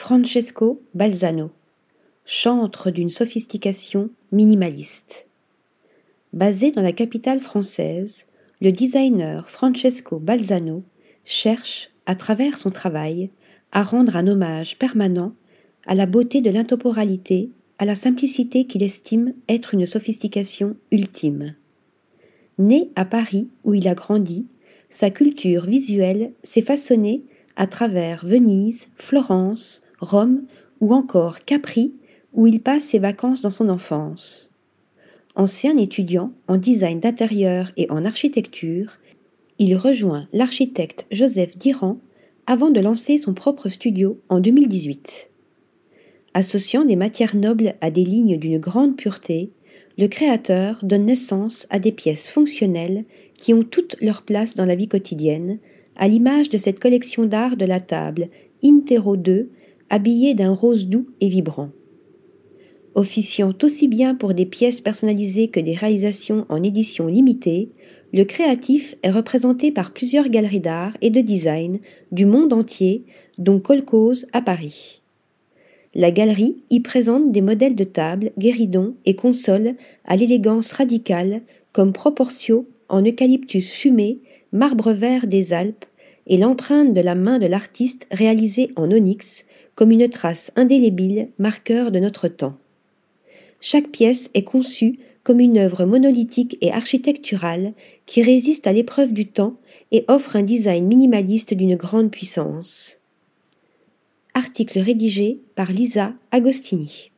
Francesco Balzano, chantre d'une sophistication minimaliste. Basé dans la capitale française, le designer Francesco Balzano cherche, à travers son travail, à rendre un hommage permanent à la beauté de l'intemporalité, à la simplicité qu'il estime être une sophistication ultime. Né à Paris où il a grandi, sa culture visuelle s'est façonnée à travers Venise, Florence, Rome ou encore Capri, où il passe ses vacances dans son enfance. Ancien étudiant en design d'intérieur et en architecture, il rejoint l'architecte Joseph Diran avant de lancer son propre studio en 2018. Associant des matières nobles à des lignes d'une grande pureté, le créateur donne naissance à des pièces fonctionnelles qui ont toute leur place dans la vie quotidienne, à l'image de cette collection d'art de la table Intero 2 habillé d'un rose doux et vibrant. Officiant aussi bien pour des pièces personnalisées que des réalisations en édition limitée, le créatif est représenté par plusieurs galeries d'art et de design du monde entier, dont Colcose à Paris. La galerie y présente des modèles de tables, guéridons et consoles à l'élégance radicale comme Proportio en eucalyptus fumé, marbre vert des Alpes et l'empreinte de la main de l'artiste réalisée en onyx comme une trace indélébile, marqueur de notre temps. Chaque pièce est conçue comme une œuvre monolithique et architecturale qui résiste à l'épreuve du temps et offre un design minimaliste d'une grande puissance. Article rédigé par Lisa Agostini.